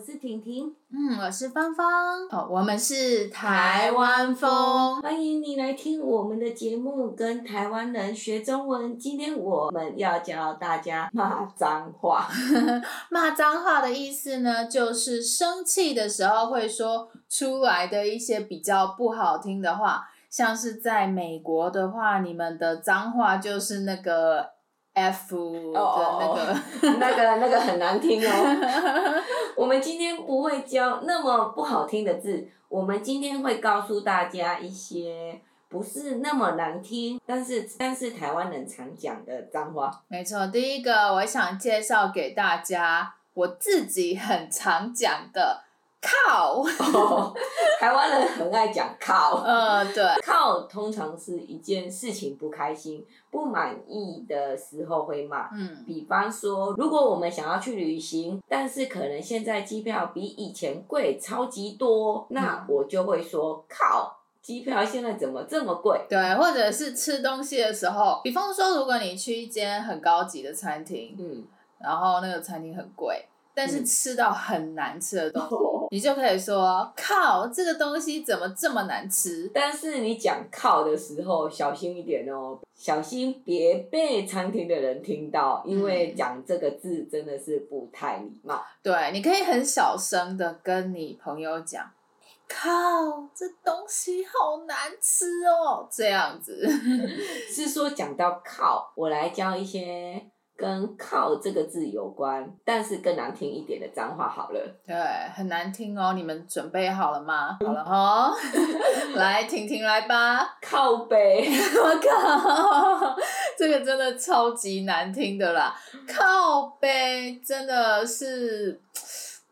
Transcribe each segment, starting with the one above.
嘿，我是婷婷，嗯，我是芳芳，哦，我们是台湾风，欢迎你来听我们的节目，跟台湾人学中文。今天我们要教大家骂脏话。骂脏话的意思呢，就是生气的时候会说出来的一些比较不好听的话。像是在美国的话，你们的脏话就是那个 F 的那个，oh, 那个那个很难听哦。我们今天不会教那么不好听的字，我们今天会告诉大家一些不是那么难听，但是但是台湾人常讲的脏话。没错，第一个我想介绍给大家，我自己很常讲的。靠、哦，台湾人很爱讲靠。嗯，对，靠通常是一件事情不开心、不满意的时候会骂。嗯，比方说，如果我们想要去旅行，但是可能现在机票比以前贵超级多，那我就会说靠，机票现在怎么这么贵？对，或者是吃东西的时候，比方说，如果你去一间很高级的餐厅，嗯，然后那个餐厅很贵。但是吃到很难吃的东西，嗯、你就可以说靠，这个东西怎么这么难吃？但是你讲靠的时候小心一点哦，小心别被餐厅的人听到，因为讲这个字真的是不太礼貌。对，你可以很小声的跟你朋友讲，靠，这东西好难吃哦，这样子。是说讲到靠，我来教一些。跟“靠”这个字有关，但是更难听一点的脏话好了。对，很难听哦。你们准备好了吗？好了哈，来，婷婷来吧。靠背，我靠，这个真的超级难听的啦。靠背真的是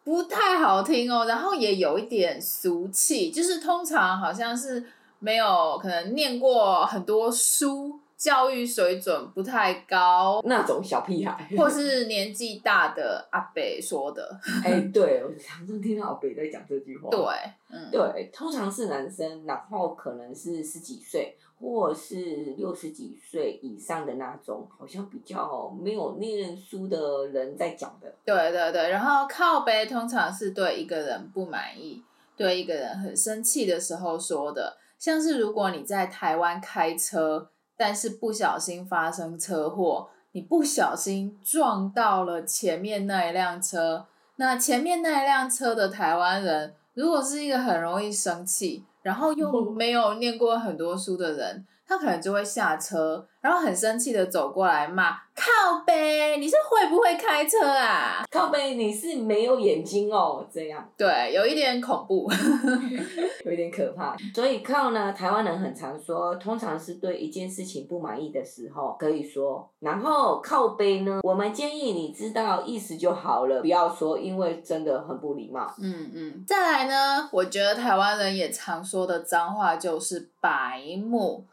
不太好听哦，然后也有一点俗气，就是通常好像是没有可能念过很多书。教育水准不太高，那种小屁孩，或是年纪大的阿伯说的。哎、欸，对，我常常听到阿伯在讲这句话。对，嗯，对，通常是男生，然后可能是十几岁，或是六十几岁以上的那种，好像比较没有念书的人在讲的。对对对，然后靠背通常是对一个人不满意，对一个人很生气的时候说的，像是如果你在台湾开车。但是不小心发生车祸，你不小心撞到了前面那一辆车，那前面那一辆车的台湾人，如果是一个很容易生气，然后又 没有念过很多书的人，他可能就会下车，然后很生气的走过来骂。靠背，你是会不会开车啊？靠背，你是没有眼睛哦，这样。对，有一点恐怖，有一点可怕。所以靠呢，台湾人很常说，通常是对一件事情不满意的时候可以说。然后靠背呢，我们建议你知道意思就好了，不要说，因为真的很不礼貌。嗯嗯。再来呢，我觉得台湾人也常说的脏话就是白目。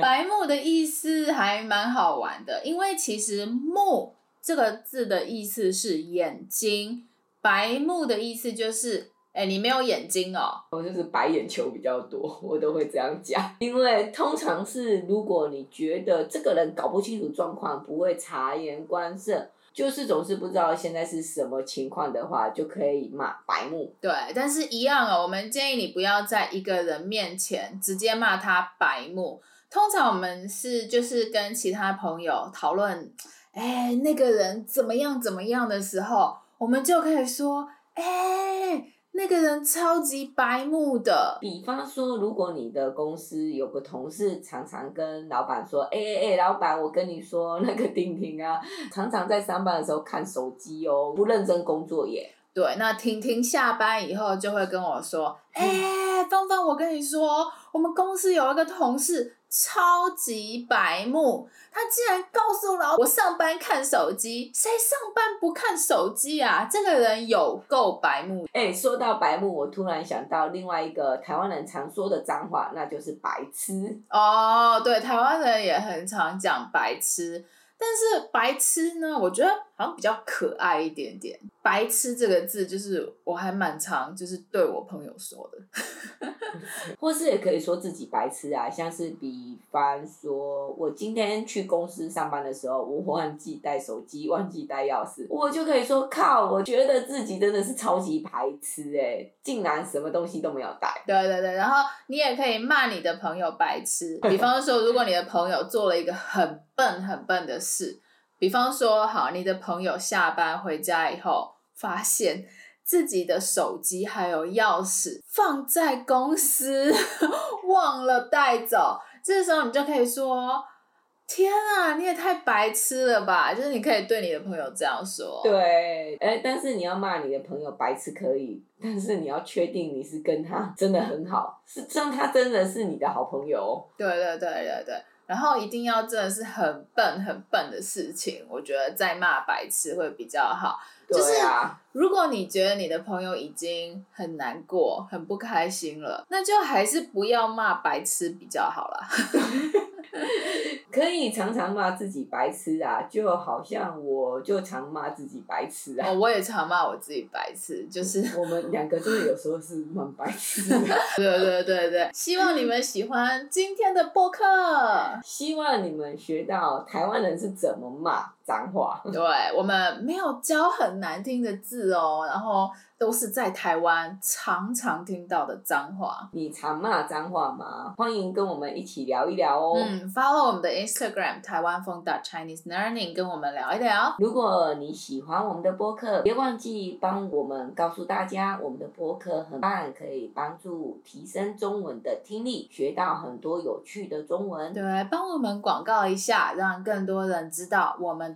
白目的意思还蛮好玩的，因为其实“目”这个字的意思是眼睛，白目的意思就是，哎，你没有眼睛哦。我就是白眼球比较多，我都会这样讲。因为通常是如果你觉得这个人搞不清楚状况，不会察言观色。就是总是不知道现在是什么情况的话，就可以骂白目。对，但是一样哦，我们建议你不要在一个人面前直接骂他白目。通常我们是就是跟其他朋友讨论，哎，那个人怎么样怎么样的时候，我们就可以说，哎。那个人超级白目的。比方说，如果你的公司有个同事常常跟老板说：“哎哎哎，老板，我跟你说，那个婷婷啊，常常在上班的时候看手机哦，不认真工作耶。”对，那婷婷下班以后就会跟我说：“哎，芳芳，我跟你说，我们公司有一个同事。”超级白目，他竟然告诉老我上班看手机，谁上班不看手机啊？这个人有够白目。哎，说到白目，我突然想到另外一个台湾人常说的脏话，那就是白痴。哦，对，台湾人也很常讲白痴，但是白痴呢，我觉得好像比较可爱一点点。白痴这个字，就是我还蛮常就是对我朋友说的，或是也可以说自己白痴啊，像是比方说我今天去公司上班的时候，我忘记带手机，忘记带钥匙，我就可以说靠，我觉得自己真的是超级白痴哎、欸，竟然什么东西都没有带。对对对，然后你也可以骂你的朋友白痴，比方说如果你的朋友做了一个很笨很笨的事。比方说，好，你的朋友下班回家以后，发现自己的手机还有钥匙放在公司，忘了带走。这时候你就可以说：“天啊，你也太白痴了吧！”就是你可以对你的朋友这样说。对，哎，但是你要骂你的朋友白痴可以，但是你要确定你是跟他真的很好，是让他真的是你的好朋友。对对对对对。然后一定要真的是很笨很笨的事情，我觉得再骂白痴会比较好。就是如果你觉得你的朋友已经很难过、很不开心了，那就还是不要骂白痴比较好啦。可以常常骂自己白痴啊，就好像我就常骂自己白痴啊。哦，我也常骂我自己白痴，就是我们两个真的有时候是蛮白痴的。对对对对，希望你们喜欢今天的播客，希望你们学到台湾人是怎么骂脏话。对，我们没有教很难听的字哦，然后。都是在台湾常常听到的脏话。你常骂脏话吗？欢迎跟我们一起聊一聊哦。嗯，follow 我们的 Instagram 台湾风 Chinese Learning，跟我们聊一聊。如果你喜欢我们的播客，别忘记帮我们告诉大家，我们的播客很棒，可以帮助提升中文的听力，学到很多有趣的中文。对，帮我们广告一下，让更多人知道我们